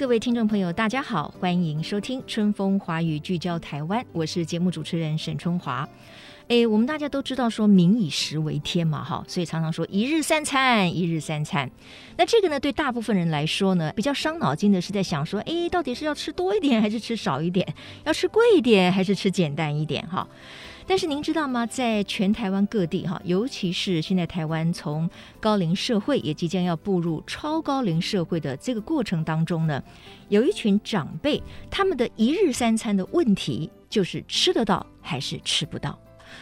各位听众朋友，大家好，欢迎收听《春风华语》，聚焦台湾。我是节目主持人沈春华。诶，我们大家都知道说“民以食为天”嘛，哈，所以常常说“一日三餐，一日三餐”。那这个呢，对大部分人来说呢，比较伤脑筋的是在想说，诶，到底是要吃多一点还是吃少一点？要吃贵一点还是吃简单一点？哈。但是您知道吗？在全台湾各地，哈，尤其是现在台湾从高龄社会也即将要步入超高龄社会的这个过程当中呢，有一群长辈，他们的一日三餐的问题就是吃得到还是吃不到。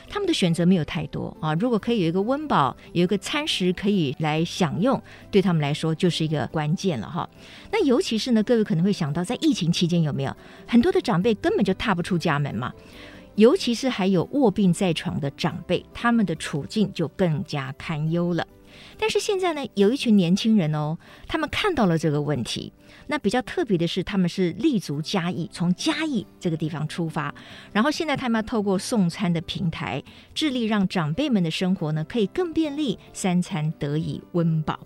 他们的选择没有太多啊，如果可以有一个温饱，有一个餐食可以来享用，对他们来说就是一个关键了哈。那尤其是呢，各位可能会想到，在疫情期间有没有很多的长辈根本就踏不出家门嘛？尤其是还有卧病在床的长辈，他们的处境就更加堪忧了。但是现在呢，有一群年轻人哦，他们看到了这个问题。那比较特别的是，他们是立足嘉义，从嘉义这个地方出发，然后现在他们要透过送餐的平台，致力让长辈们的生活呢可以更便利，三餐得以温饱。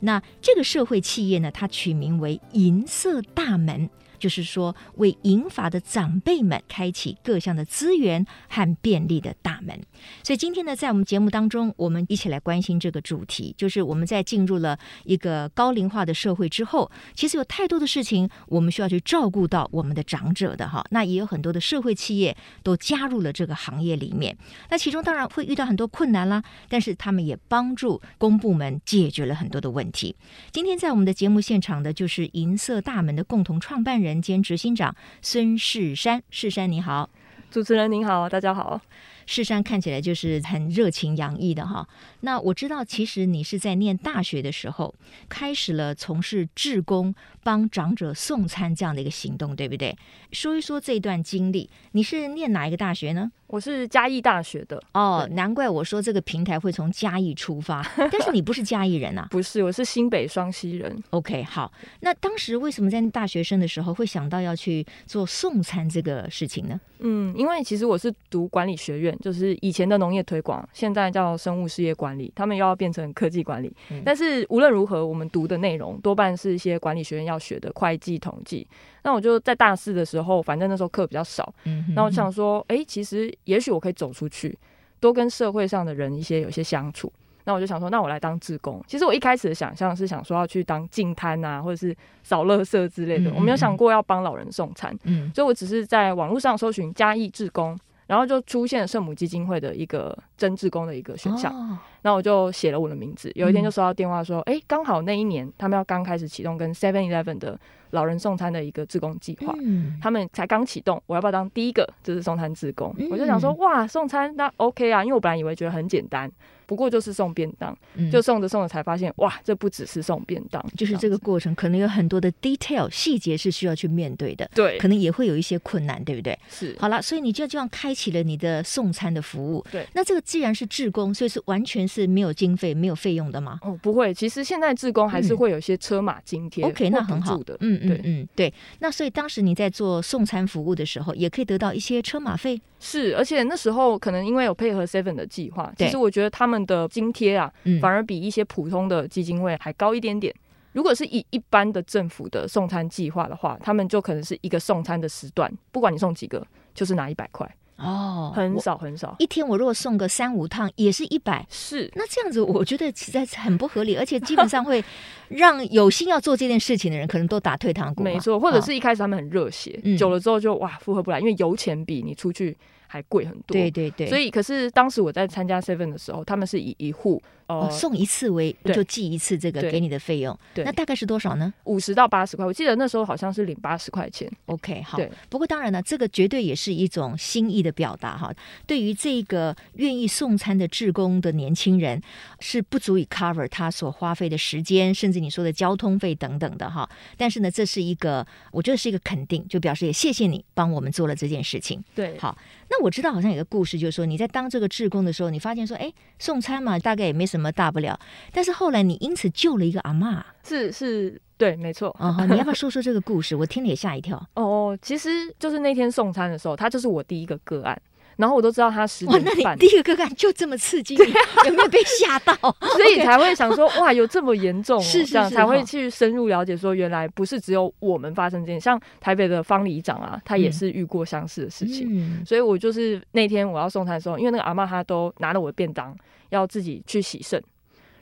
那这个社会企业呢，它取名为银色大门。就是说，为银发的长辈们开启各项的资源和便利的大门。所以今天呢，在我们节目当中，我们一起来关心这个主题，就是我们在进入了一个高龄化的社会之后，其实有太多的事情我们需要去照顾到我们的长者的哈。那也有很多的社会企业都加入了这个行业里面。那其中当然会遇到很多困难啦，但是他们也帮助公部门解决了很多的问题。今天在我们的节目现场的就是银色大门的共同创办人。兼执行长孙世山，世山你好，主持人您好，大家好。世山看起来就是很热情洋溢的哈。那我知道，其实你是在念大学的时候开始了从事志工，帮长者送餐这样的一个行动，对不对？说一说这段经历。你是念哪一个大学呢？我是嘉义大学的哦，难怪我说这个平台会从嘉义出发。但是你不是嘉义人啊？不是，我是新北双溪人。OK，好。那当时为什么在大学生的时候会想到要去做送餐这个事情呢？嗯，因为其实我是读管理学院，就是以前的农业推广，现在叫生物事业管理，他们又要变成科技管理。嗯、但是无论如何，我们读的内容多半是一些管理学院要学的会计、统计。那我就在大四的时候，反正那时候课比较少，嗯，那我想说，哎、欸，其实也许我可以走出去，多跟社会上的人一些有一些相处。那我就想说，那我来当志工。其实我一开始的想象是想说要去当净摊啊，或者是扫垃圾之类的，嗯嗯嗯，我没有想过要帮老人送餐。嗯，所以我只是在网络上搜寻嘉义志工，然后就出现圣母基金会的一个征志工的一个选项。那我就写了我的名字，有一天就收到电话说，哎、嗯，刚好那一年他们要刚开始启动跟 Seven Eleven 的老人送餐的一个志工计划，嗯、他们才刚启动，我要不要当第一个就是送餐志工？嗯、我就想说，哇，送餐那 OK 啊，因为我本来以为觉得很简单。不过就是送便当，嗯、就送着送着才发现，哇，这不只是送便当，就是这个过程可能有很多的 detail 细节是需要去面对的，对，可能也会有一些困难，对不对？是。好了，所以你就这样开启了你的送餐的服务，对。那这个既然是志工，所以是完全是没有经费、没有费用的吗？哦，不会，其实现在志工还是会有一些车马津贴、嗯、，OK，那很好的，嗯嗯嗯，对。那所以当时你在做送餐服务的时候，也可以得到一些车马费。是，而且那时候可能因为有配合 Seven 的计划，其实我觉得他们的津贴啊，反而比一些普通的基金会还高一点点。如果是以一般的政府的送餐计划的话，他们就可能是一个送餐的时段，不管你送几个，就是拿一百块。哦，很少很少。一天我如果送个三五趟，也是一百。是，那这样子我觉得实在是很不合理，而且基本上会让有心要做这件事情的人可能都打退堂鼓。没错，或者是一开始他们很热血，哦、久了之后就哇负荷不来，因为油钱比你出去还贵很多。对对对。所以，可是当时我在参加 Seven 的时候，他们是以一户哦送一次为就寄一次这个给你的费用。对。那大概是多少呢？五十到八十块。我记得那时候好像是领八十块钱。OK，好。不过当然呢，这个绝对也是一种心意的表达哈。对于这个愿意送餐的志工的年轻人，是不足以 cover 他所花费的时间，甚至你说的交通费等等的哈。但是呢，这是一个我觉得是一个肯定，就表示也谢谢你帮我们做了这件事情。对，好。那我知道好像有个故事，就是说你在当这个志工的时候，你发现说，哎，送餐嘛，大概也没什么大不了。但是后来你因此救了一个阿嬷，是是，对，没错。哦，你要不要 说说这个故事？我听了也吓一跳。哦，其实就是那天送餐的时候，他就是我第一个个案。然后我都知道他十点半，那你第一个个案就这么刺激，啊、有没有被吓到？所以才会想说，哇，有这么严重，哦，是，是，是这样才会去深入了解，说原来不是只有我们发生这件，像台北的方里长啊，他也是遇过相似的事情。嗯、所以我就是那天我要送餐的时候，因为那个阿嬷她都拿了我的便当，要自己去洗肾，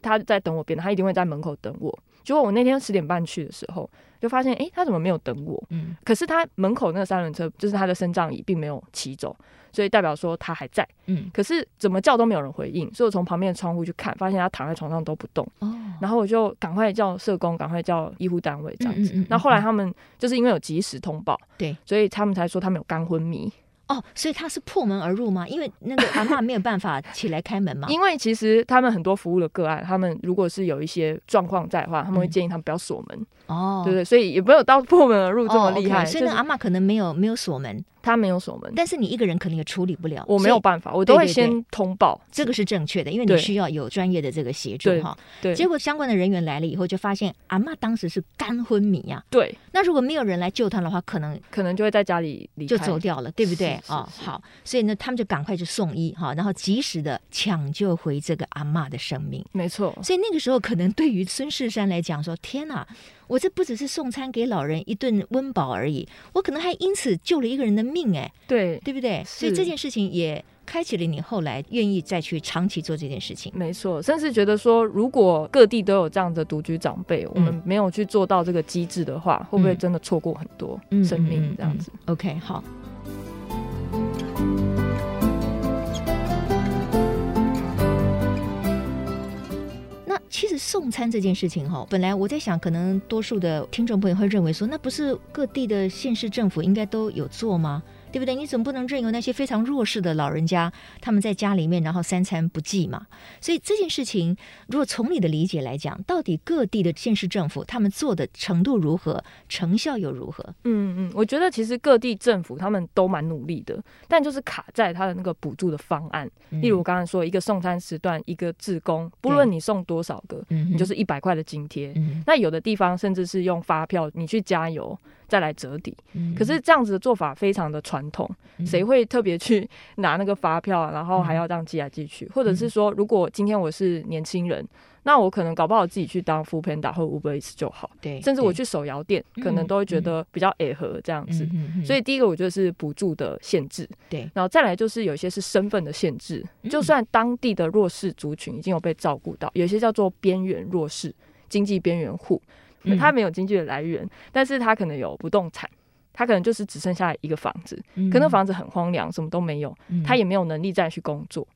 他在等我别人，他一定会在门口等我。结果我那天十点半去的时候，就发现，哎，他怎么没有等我？嗯，可是他门口那个三轮车，就是他的升降椅，并没有骑走。所以代表说他还在，嗯，可是怎么叫都没有人回应，所以我从旁边的窗户去看，发现他躺在床上都不动，哦，然后我就赶快叫社工，赶快叫医护单位这样子。那、嗯嗯嗯、后来他们就是因为有及时通报，对，所以他们才说他们有肝昏迷。哦，所以他是破门而入吗？因为那个阿嬷 没有办法起来开门吗？因为其实他们很多服务的个案，他们如果是有一些状况在的话，他们会建议他们不要锁门。哦、嗯，对对，所以也没有到破门而入这么厉害。哦 okay, 所以那阿嬷可能没有没有锁门。他没有锁门，但是你一个人可能也处理不了，我没有办法，我都会先通报，这个是正确的，因为你需要有专业的这个协助哈。对，结果相关的人员来了以后，就发现阿妈当时是肝昏迷呀。对，那如果没有人来救他的话，可能可能就会在家里离开就走掉了，对不对？啊，好，所以呢，他们就赶快去送医哈，然后及时的抢救回这个阿妈的生命。没错，所以那个时候可能对于孙世山来讲说，天哪！我这不只是送餐给老人一顿温饱而已，我可能还因此救了一个人的命，哎，对，对不对？所以这件事情也开启了你后来愿意再去长期做这件事情。没错，甚至觉得说，如果各地都有这样的独居长辈，嗯、我们没有去做到这个机制的话，会不会真的错过很多生命？这样子、，OK，好。送餐这件事情哈，本来我在想，可能多数的听众朋友会认为说，那不是各地的县市政府应该都有做吗？对不对？你总不能任由那些非常弱势的老人家他们在家里面，然后三餐不继嘛？所以这件事情，如果从你的理解来讲，到底各地的县市政府他们做的程度如何，成效又如何？嗯嗯，我觉得其实各地政府他们都蛮努力的，但就是卡在他的那个补助的方案。嗯、例如我刚才说，一个送餐时段，一个志工，不论你送多少个，你就是一百块的津贴。嗯、那有的地方甚至是用发票，你去加油。再来折抵，可是这样子的做法非常的传统，谁会特别去 拿那个发票，然后还要这样寄来寄去？或者是说，如果今天我是年轻人，那我可能搞不好自己去当 foodpanda 或 Uber Eats 就好。对，甚至我去手摇店，可能都会觉得比较矮合这样子。所以第一个我觉得是补助的限制，对，然后再来就是有些是身份的限制，就算当地的弱势族群已经有被照顾到，有些叫做边缘弱势、经济边缘户。他没有经济的来源，但是他可能有不动产，他可能就是只剩下一个房子，可那房子很荒凉，什么都没有，他也没有能力再去工作。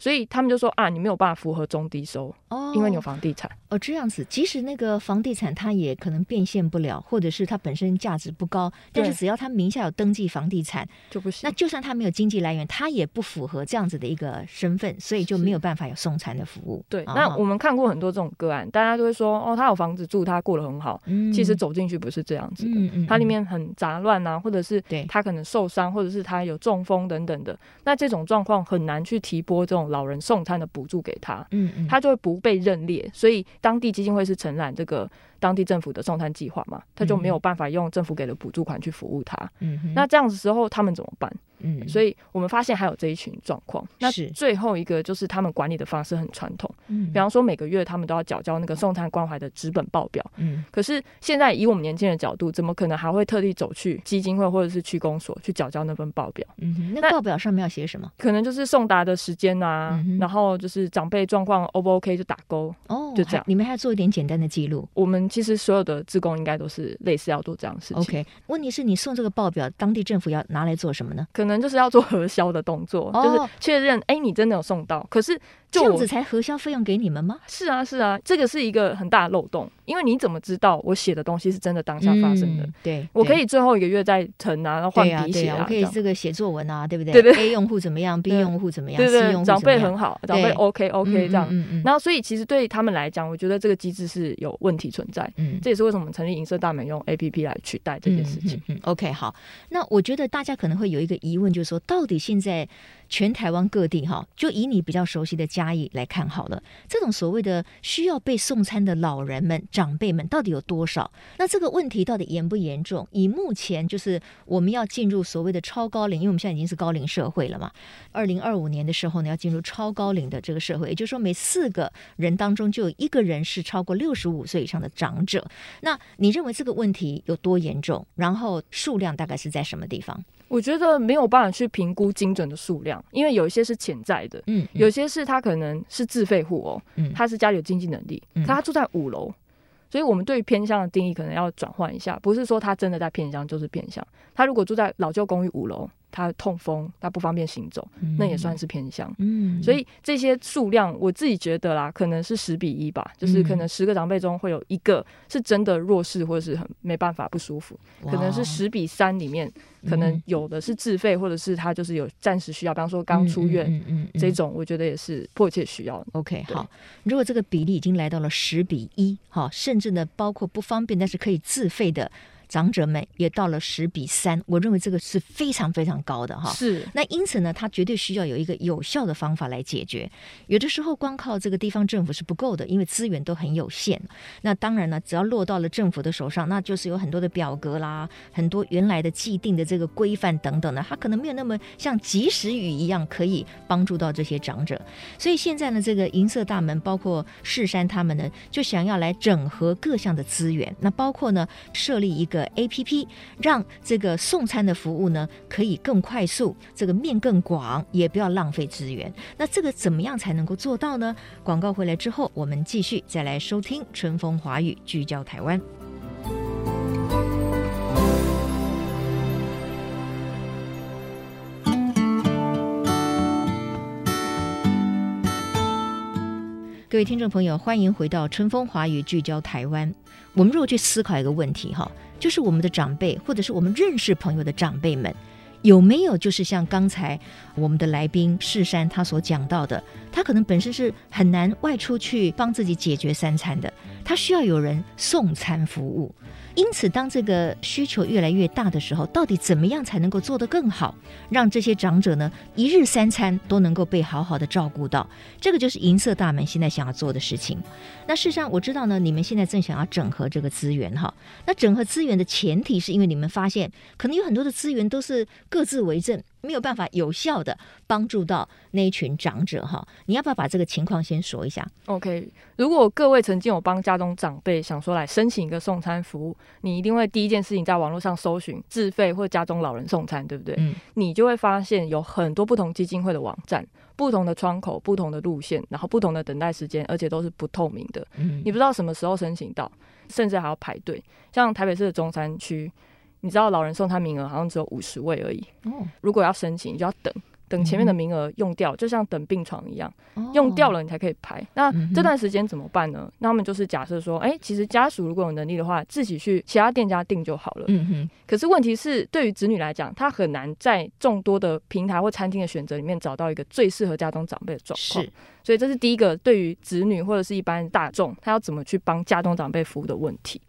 所以他们就说啊，你没有办法符合中低收哦，因为你有房地产哦。这样子，即使那个房地产它也可能变现不了，或者是它本身价值不高，但是只要他名下有登记房地产就不行。那就算他没有经济来源，他也不符合这样子的一个身份，所以就没有办法有送餐的服务。对，那我们看过很多这种个案，大家都会说哦，他有房子住，他过得很好。嗯，其实走进去不是这样子的，嗯嗯，它里面很杂乱啊，或者是他可能受伤，或者是他有中风等等的。那这种状况很难去提拨这种老人送餐的。补助给他，嗯嗯，他就会不被认列，所以当地基金会是承揽这个当地政府的送餐计划嘛，他就没有办法用政府给的补助款去服务他，嗯哼，那这样子时候他们怎么办？嗯，所以我们发现还有这一群状况。那最后一个就是他们管理的方式很传统，嗯，比方说每个月他们都要缴交那个送餐关怀的纸本报表，嗯，可是现在以我们年轻人的角度，怎么可能还会特地走去基金会或者是区公所去缴交那份报表？嗯，那报表上面要写什么？可能就是送达的时间啊，然后就是长辈状况 O 不 OK 就打勾哦，就这样。你们还要做一点简单的记录。我们其实所有的自工应该都是类似要做这样的事情。OK，问题是你送这个报表，当地政府要拿来做什么呢？可能就是要做核销的动作，哦、就是确认，哎，你真的有送到。可是就这样子才核销费用给你们吗？是啊，是啊，这个是一个很大的漏洞，因为你怎么知道我写的东西是真的当下发生的？嗯、对，我可以最后一个月再謄啊，然后换笔写啊，我可以这个写作文啊，对不对？对对，A 用户怎么样？B 用户怎么样？对对，长辈很好，长辈 OK OK 这样。嗯嗯。然后，所以其实对他们来讲，我觉得这个机制是有问题存在。嗯，这也是为什么我们成立银色大门用 APP 来取代这件事情。嗯，嗯，嗯，OK，好。那我觉得大家可能会有一个疑问，就是说，到底现在全台湾各地哈，就以你比较熟悉的嘉义来看好了，这种所谓的需要被送餐的老人们、长辈们，到底有多少？那这个问题到底严不严重？以目前就是我们要进入所谓的超高龄，因为我们现在已经是高龄社会了嘛。二零二五年的时候呢，要进入超高龄的这个社会，也就是说，每四个人当中就有一个人是超过六十五岁以上的长者。那你认为这个问题有多严重？然后数量大概是在什么地方？我觉得没有办法去评估精准的数量，因为有一些是潜在的，有些是他可能是自费户哦，嗯，他是家里有经济能力，可他住在五楼，所以我们对于偏向的定义可能要转换一下，不是说他真的在偏向就是偏向，他如果住在老旧公寓五楼。他痛风，他不方便行走，嗯、那也算是偏向。嗯，所以这些数量，我自己觉得啦，可能是十比一吧，就是可能十个长辈中会有一个是真的弱势，或者是很没办法不舒服，可能是十比三里面，可能有的是自费，或者是他就是有暂时需要，比方说刚出院，嗯嗯，这种我觉得也是迫切需要。OK，好，如果这个比例已经来到了十比一，哈，甚至呢，包括不方便但是可以自费的。长者们也到了十比三，我认为这个是非常非常高的哈。是，那因此呢，它绝对需要有一个有效的方法来解决。有的时候光靠这个地方政府是不够的，因为资源都很有限。那当然呢，只要落到了政府的手上，那就是有很多的表格啦，很多原来的既定的这个规范等等的，它可能没有那么像及时雨一样可以帮助到这些长者。所以现在呢，这个银色大门包括世山他们呢，就想要来整合各项的资源，那包括呢设立一个。APP 让这个送餐的服务呢，可以更快速，这个面更广，也不要浪费资源。那这个怎么样才能够做到呢？广告回来之后，我们继续再来收听春风华语，聚焦台湾。各位听众朋友，欢迎回到春风华语，聚焦台湾。我们如果去思考一个问题，哈。就是我们的长辈，或者是我们认识朋友的长辈们，有没有就是像刚才我们的来宾世山他所讲到的，他可能本身是很难外出去帮自己解决三餐的，他需要有人送餐服务。因此，当这个需求越来越大的时候，到底怎么样才能够做得更好，让这些长者呢一日三餐都能够被好好的照顾到？这个就是银色大门现在想要做的事情。那事实上，我知道呢，你们现在正想要整合这个资源哈。那整合资源的前提是因为你们发现，可能有很多的资源都是各自为政。没有办法有效的帮助到那一群长者哈，你要不要把这个情况先说一下？OK，如果各位曾经有帮家中长辈想说来申请一个送餐服务，你一定会第一件事情在网络上搜寻自费或家中老人送餐，对不对？嗯，你就会发现有很多不同基金会的网站，不同的窗口、不同的路线，然后不同的等待时间，而且都是不透明的。嗯，你不知道什么时候申请到，甚至还要排队。像台北市的中山区。你知道老人送餐名额好像只有五十位而已。哦，如果要申请，你就要等，等前面的名额用掉，就像等病床一样，用掉了你才可以排。那这段时间怎么办呢？那他们就是假设说，哎，其实家属如果有能力的话，自己去其他店家订就好了。嗯哼。可是问题是，对于子女来讲，他很难在众多的平台或餐厅的选择里面找到一个最适合家中长辈的状况。是。所以这是第一个，对于子女或者是一般大众，他要怎么去帮家中长辈服务的问题。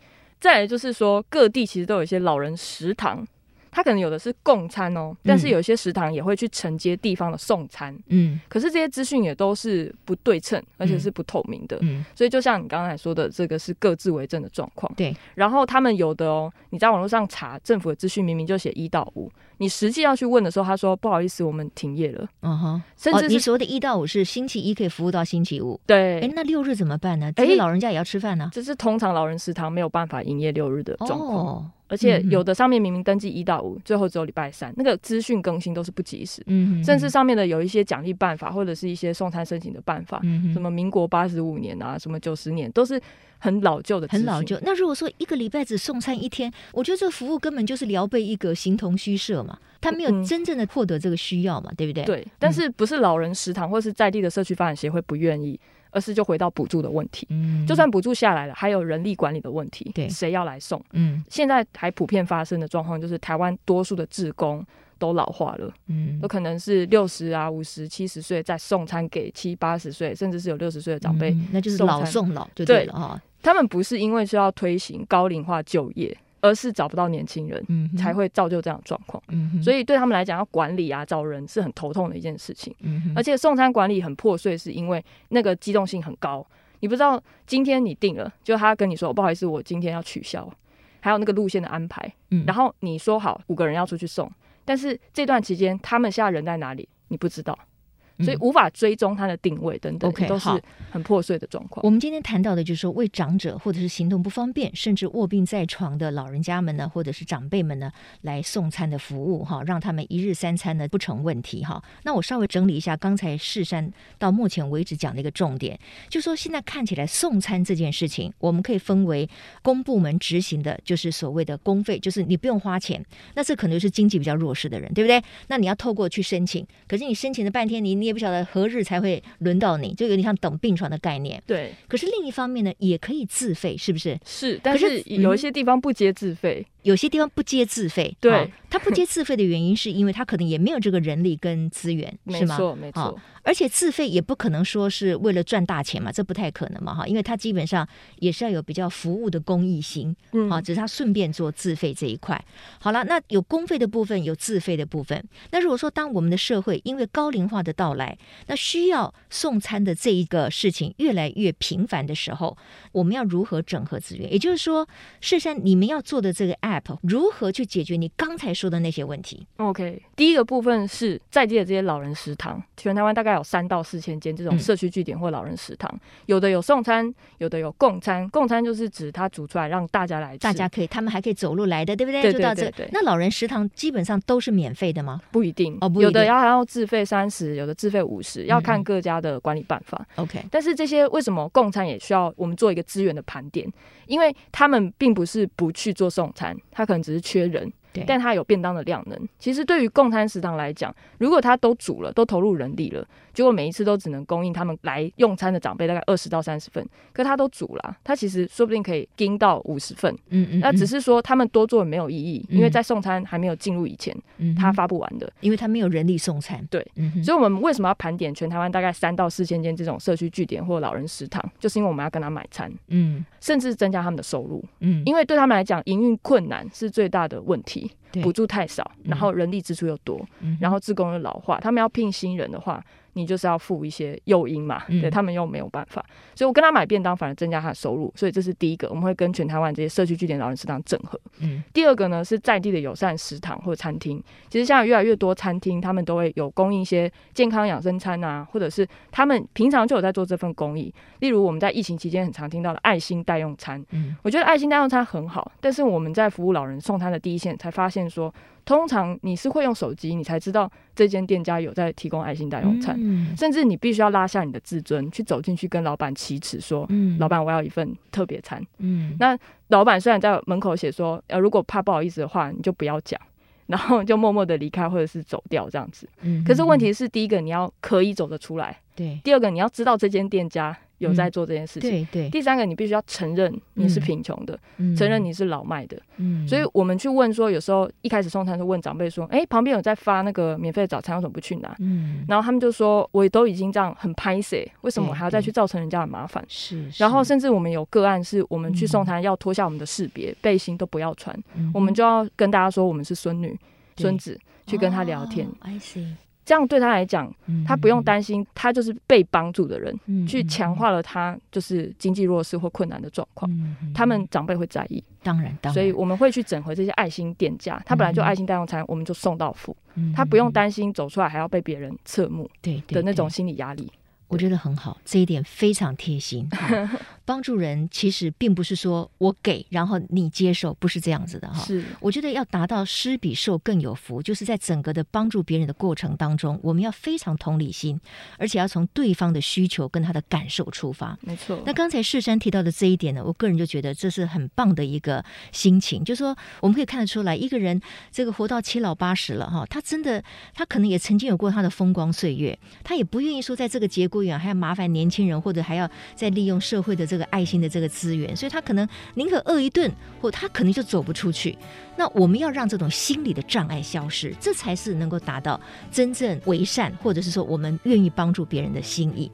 再来就是说，各地其实都有一些老人食堂，它可能有的是供餐哦，但是有些食堂也会去承接地方的送餐。嗯，可是这些资讯也都是不对称，而且是不透明的。嗯，所以就像你刚才说的，这个是各自为政的状况。对，然后他们有的哦，你在网络上查政府的资讯，明明就写一到五。你实际要去问的时候，他说不好意思，我们停业了。嗯哼，甚至、哦、你所谓的一到五是星期一可以服务到星期五。对，哎，那六日怎么办呢？这些老人家也要吃饭呢、啊。这是通常老人食堂没有办法营业六日的状况。哦而且有的上面明明登记一到五，最后只有礼拜三，那个资讯更新都是不及时。嗯，甚至上面的有一些奖励办法或者是一些送餐申请的办法，什么民国八十五年啊，什么九十年都是。很老旧的，很老旧。那如果说一个礼拜只送餐一天，我觉得这个服务根本就是聊备一个形同虚设嘛，他没有真正的获得这个需要嘛，嗯、对不对？对。但是不是老人食堂或是在地的社区发展协会不愿意，而是就回到补助的问题。嗯。就算补助下来了，还有人力管理的问题。对。谁要来送？嗯。现在还普遍发生的状况就是，台湾多数的职工都老化了。嗯。都可能是六十啊、五十、七十岁再送餐给七八十岁，甚至是有六十岁的长辈、嗯，那就是老送老就对了哈。他们不是因为是要推行高龄化就业，而是找不到年轻人，嗯，才会造就这样的状况。嗯，所以对他们来讲，要管理啊，找人是很头痛的一件事情。嗯，而且送餐管理很破碎，是因为那个机动性很高。你不知道今天你定了，就他跟你说不好意思，我今天要取消，还有那个路线的安排。嗯，然后你说好五个人要出去送，但是这段期间他们现在人在哪里，你不知道。所以无法追踪它的定位等等，okay, 都是很破碎的状况。我们今天谈到的就是说，为长者或者是行动不方便，甚至卧病在床的老人家们呢，或者是长辈们呢，来送餐的服务哈，让他们一日三餐呢不成问题哈。那我稍微整理一下刚才世山到目前为止讲的一个重点，就说现在看起来送餐这件事情，我们可以分为公部门执行的，就是所谓的公费，就是你不用花钱，那这可能是经济比较弱势的人，对不对？那你要透过去申请，可是你申请了半天，你你。也不晓得何日才会轮到你，就有点像等病床的概念。对，可是另一方面呢，也可以自费，是不是？是，但是有一些地方不接自费。有些地方不接自费，对，他不接自费的原因是因为他可能也没有这个人力跟资源，是吗？没错，没错。而且自费也不可能说是为了赚大钱嘛，这不太可能嘛，哈，因为他基本上也是要有比较服务的公益心，嗯，啊，只是他顺便做自费这一块。好了，那有公费的部分，有自费的部分。那如果说当我们的社会因为高龄化的到来，那需要送餐的这一个事情越来越频繁的时候，我们要如何整合资源？也就是说，世珊你们要做的这个 app 如何去解决你刚才说的那些问题？OK，第一个部分是在地的这些老人食堂，全台湾大概有三到四千间这种社区据点或老人食堂，嗯，有的有送餐，有的有供餐。供餐就是指他煮出来让大家来吃，大家可以，他们还可以走路来的，对不对？对对对，对，对。那老人食堂基本上都是免费的吗？不一定哦，不一定，有的要还要自费三十，有的自费五十，要看各家的管理办法。OK，嗯，但是这些为什么供餐也需要我们做一个资源的盘点？因为他们并不是不去做送餐，他可能只是缺人。但他有便当的量能。其实对于共餐食堂来讲，如果他都煮了，都投入人力了，结果每一次都只能供应他们来用餐的长辈大概二十到三十份，可他都煮了，他其实说不定可以盯到五十份。嗯嗯。那只是说他们多做没有意义，因为在送餐还没有进入以前，他发不完的，因为他没有人力送餐。对。所以我们为什么要盘点全台湾大概三到四千间这种社区据点或老人食堂，就是因为我们要跟他买餐，嗯，甚至增加他们的收入，嗯，因为对他们来讲，营运困难是最大的问题。补助太少，然后人力支出又多，嗯、然后自工又老化，他们要聘新人的话。你就是要付一些诱因嘛，对他们又没有办法，所以我跟他买便当反而增加他的收入，所以这是第一个，我们会跟全台湾这些社区据点老人食堂整合。嗯，第二个呢是在地的友善食堂或者餐厅，其实现在越来越多餐厅他们都会有供应一些健康养生餐啊，或者是他们平常就有在做这份公益，例如我们在疫情期间很常听到的爱心代用餐。嗯，我觉得爱心代用餐很好，但是我们在服务老人送餐的第一线才发现说，通常你是会用手机，你才知道这间店家有在提供爱心代用餐，嗯、甚至你必须要拉下你的自尊，去走进去跟老板启齿说：“嗯、老板，我要一份特别餐。嗯”那老板虽然在门口写说：“呃，如果怕不好意思的话，你就不要讲，然后就默默的离开或者是走掉这样子。嗯”可是问题是，第一个你要可以走得出来，对；第二个你要知道这间店家。有在做这件事情。对对。第三个，你必须要承认你是贫穷的，承认你是老迈的。嗯。所以我们去问说，有时候一开始送餐是问长辈说：“哎，旁边有在发那个免费的早餐，为什么不去拿？”嗯。然后他们就说：“我都已经这样很拍谢，为什么我还要再去造成人家的麻烦？”是。然后甚至我们有个案是，我们去送餐要脱下我们的识别背心都不要穿，我们就要跟大家说我们是孙女、孙子去跟他聊天。I see。这样对他来讲，他不用担心，他就是被帮助的人，嗯、去强化了他就是经济弱势或困难的状况。他们长辈会在意，当然，当然，所以我们会去整合这些爱心店家。他本来就爱心代用餐，我们就送到府，嗯、他不用担心走出来还要被别人侧目，对的那种心理压力。我觉得很好，这一点非常贴心。帮助人其实并不是说我给，然后你接受，不是这样子的哈。是，我觉得要达到施比受更有福，就是在整个的帮助别人的过程当中，我们要非常同理心，而且要从对方的需求跟他的感受出发。没错。那刚才世山提到的这一点呢，我个人就觉得这是很棒的一个心情，就是说我们可以看得出来，一个人这个活到七老八十了哈，他真的他可能也曾经有过他的风光岁月，他也不愿意说在这个节骨眼还要麻烦年轻人，或者还要再利用社会的这个爱心的这个资源，所以他可能宁可饿一顿，或他可能就走不出去。那我们要让这种心理的障碍消失，这才是能够达到真正为善，或者是说我们愿意帮助别人的心意。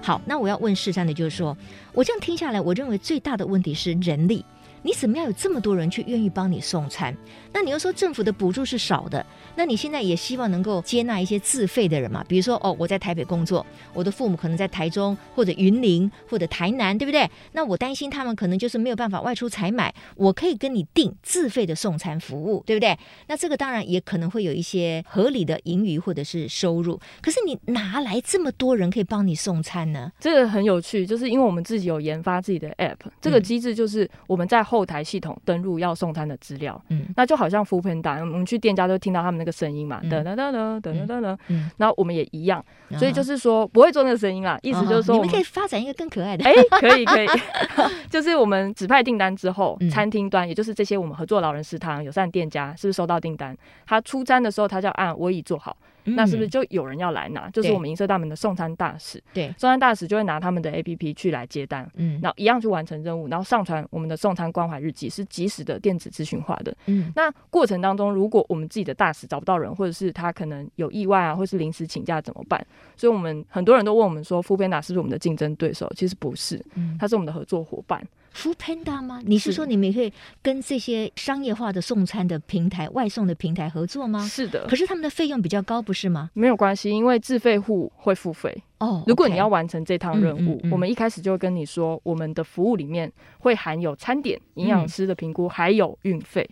好，那我要问世珊的就是说，我这样听下来，我认为最大的问题是人力。你怎么样有这么多人去愿意帮你送餐？那你又说政府的补助是少的，那你现在也希望能够接纳一些自费的人嘛？比如说，哦，我在台北工作，我的父母可能在台中或者云林或者台南，对不对？那我担心他们可能就是没有办法外出采买，我可以跟你订自费的送餐服务，对不对？那这个当然也可能会有一些合理的盈余或者是收入。可是你哪来这么多人可以帮你送餐呢？这个很有趣，就是因为我们自己有研发自己的 App，这个机制就是我们在。后台系统登录要送餐的资料，嗯，那就好像 foodpanda，我们去店家都听到他们那个声音嘛，噔噔噔噔噔噔噔，嗯，那我们也一样，所以就是说不会做那个声音啦，意思就是说我们可以发展一个更可爱的，哎，可以可以，就是我们指派订单之后，餐厅端也就是这些我们合作老人食堂友善店家，是不是收到订单？他出餐的时候，他就按我已做好。那是不是就有人要来拿？嗯、就是我们银色大门的送餐大使，对，送餐大使就会拿他们的 APP 去来接单，嗯，然后一样去完成任务，然后上传我们的送餐关怀日记，是及时的电子咨询化的，嗯，那过程当中，如果我们自己的大使找不到人，或者是他可能有意外啊，或是临时请假怎么办？所以我们很多人都问我们说，foodpanda 是不是我们的竞争对手？其实不是，嗯，他是我们的合作伙伴。Foodpanda 吗？你是说你们也可以跟这些商业化的送餐的平台、外送的平台合作吗？是的。可是他们的费用比较高，不是吗？没有关系，因为自费户会付费。哦，如果你要完成这趟任务，我们一开始就会跟你说，我们的服务里面会含有餐点、营养师的评估，还有运费。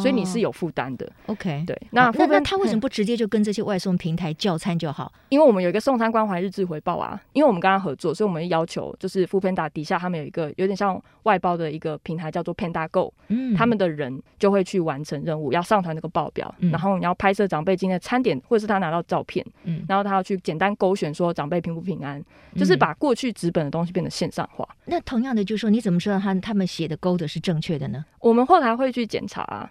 所以你是有负担的，OK？对，那那那他为什么不直接就跟这些外送平台叫餐就好？因为我们有一个送餐关怀日志回报啊，因为我们跟他合作，所以我们要求就是 foodpanda 底下他们有一个有点像外包的一个平台叫做 Panda Go，嗯，他们的人就会去完成任务，要上传这个报表，然后你要拍摄长辈今天的餐点，或者是他拿到照片，嗯，然后他要去简单勾选说长辈平不平安，就是把过去纸本的东西变得线上化。那同样的，就是说你怎么知道他他们写的勾的是正确的呢？我们后台会去检查啊。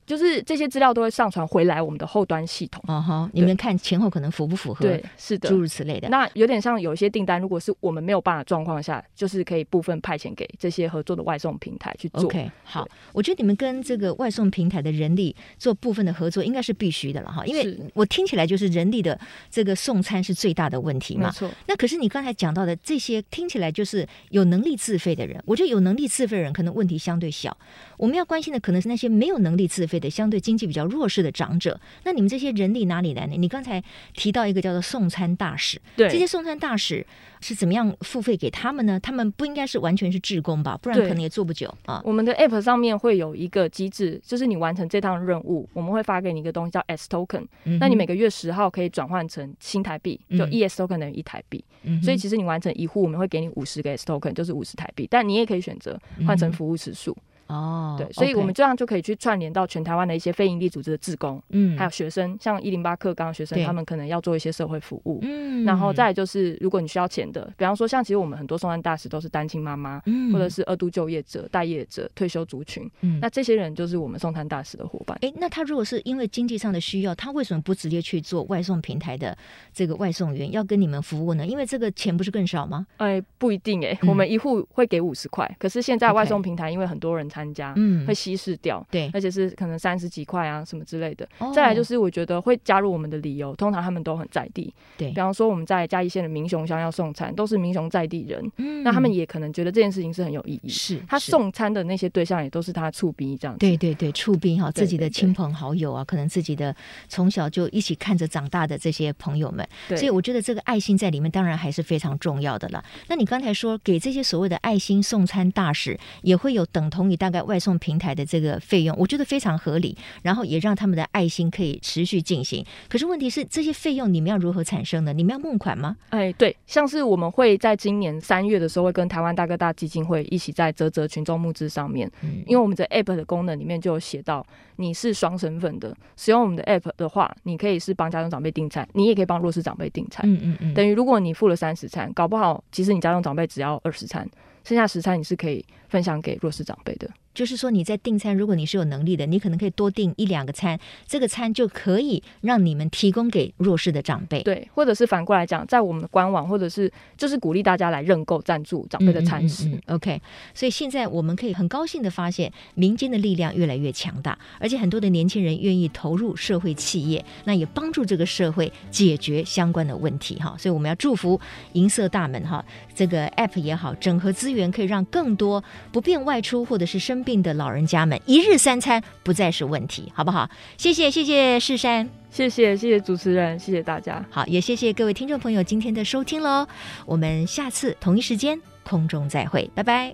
就是这些资料都会上传回来我们的后端系统，哦哈，你们看前后可能符不符合？对，是的，诸如此类的。那有点像有一些订单，如果是我们没有办法状况下，就是可以部分派遣给这些合作的外送平台去做。OK，好，我觉得你们跟这个外送平台的人力做部分的合作，应该是必须的了哈，因为我听起来就是人力的这个送餐是最大的问题嘛。没错。那可是你刚才讲到的这些，听起来就是有能力自费的人，我觉得有能力自费的人可能问题相对小。我们要关心的可能是那些没有能力自费的，相对经济比较弱势的长者。那你们这些人力哪里来呢？你刚才提到一个叫做送餐大使，对，这些送餐大使是怎么样付费给他们呢？他们不应该是完全是志工吧？不然可能也做不久啊。我们的 App 上面会有一个机制，就是你完成这趟任务，我们会发给你一个东西叫 S Token，嗯。那你每个月十号可以转换成新台币，就 ES Token 等于一台币。嗯。所以其实你完成一户，我们会给你五十个 S Token，就是五十台币。但你也可以选择换成服务时数。嗯哦，对，所以我们这样就可以去串联到全台湾的一些非营利组织的志工，嗯，还有学生，像一零八课纲的学生，他们可能要做一些社会服务，嗯，然后再来就是，如果你需要钱的，比方说像其实我们很多送餐大使都是单亲妈妈，嗯，或者是二度就业者、待业者、退休族群，嗯，那这些人就是我们送餐大使的伙伴。哎，那他如果是因为经济上的需要，他为什么不直接去做外送平台的这个外送员，要跟你们服务呢？因为这个钱不是更少吗？哎，不一定哎，我们一户会给五十块，可是现在外送平台因为很多人参加，嗯，会。稀释掉，对，而且是可能三十几块啊，什么之类的。Oh. 再来就是，我觉得会加入我们的理由，通常他们都很在地。对，比方说我们在嘉义县的民雄乡要送餐，都是民雄在地人，嗯，那他们也可能觉得这件事情是很有意义。是，他送餐的那些对象也都是他厝兵这样子。对对对，厝兵哈，自己的亲朋好友啊，可能自己的从小就一起看着长大的这些朋友们。对，所以我觉得这个爱心在里面当然还是非常重要的了。那你刚才说给这些所谓的爱心送餐大使，也会有等同于大概外送平台的这个费用，我觉得非常合理，然后也让他们的爱心可以持续进行。可是问题是，这些费用你们要如何产生呢？你们要募款吗？哎，对，像是我们会在今年三月的时候，会跟台湾大哥大基金会一起在泽泽群众募资上面，嗯、因为我们的 App 的功能里面就有写到，你是双身份的，使用我们的 App 的话，你可以是帮家中长辈订餐，你也可以帮弱势长辈订餐。嗯嗯嗯，等于如果你付了三十餐，搞不好其实你家中长辈只要二十餐，剩下十餐你是可以分享给弱势长辈的。就是说你在订餐，如果你是有能力的，你可能可以多订一两个餐，这个餐就可以让你们提供给弱势的长辈。对，或者是反过来讲，在我们的官网，或者是就是鼓励大家来认购赞助长辈的餐食。嗯嗯嗯、OK，所以现在我们可以很高兴的发现，民间的力量越来越强大，而且很多的年轻人愿意投入社会企业，那也帮助这个社会解决相关的问题哈。所以我们要祝福银色大门哈，这个 App 也好，整合资源可以让更多不便外出或者是生病的老人家们一日三餐不再是问题，好不好？谢谢，谢谢世山，谢谢，谢谢主持人，谢谢大家。好，也谢谢各位听众朋友今天的收听喽。我们下次同一时间空中再会，拜拜。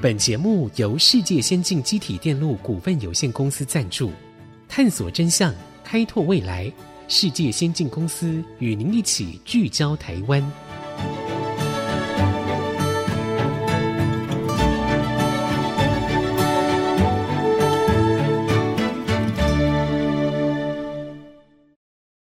本节目由世界先进机体电路股份有限公司赞助，探索真相，开拓未来。世界先进公司与您一起聚焦台湾。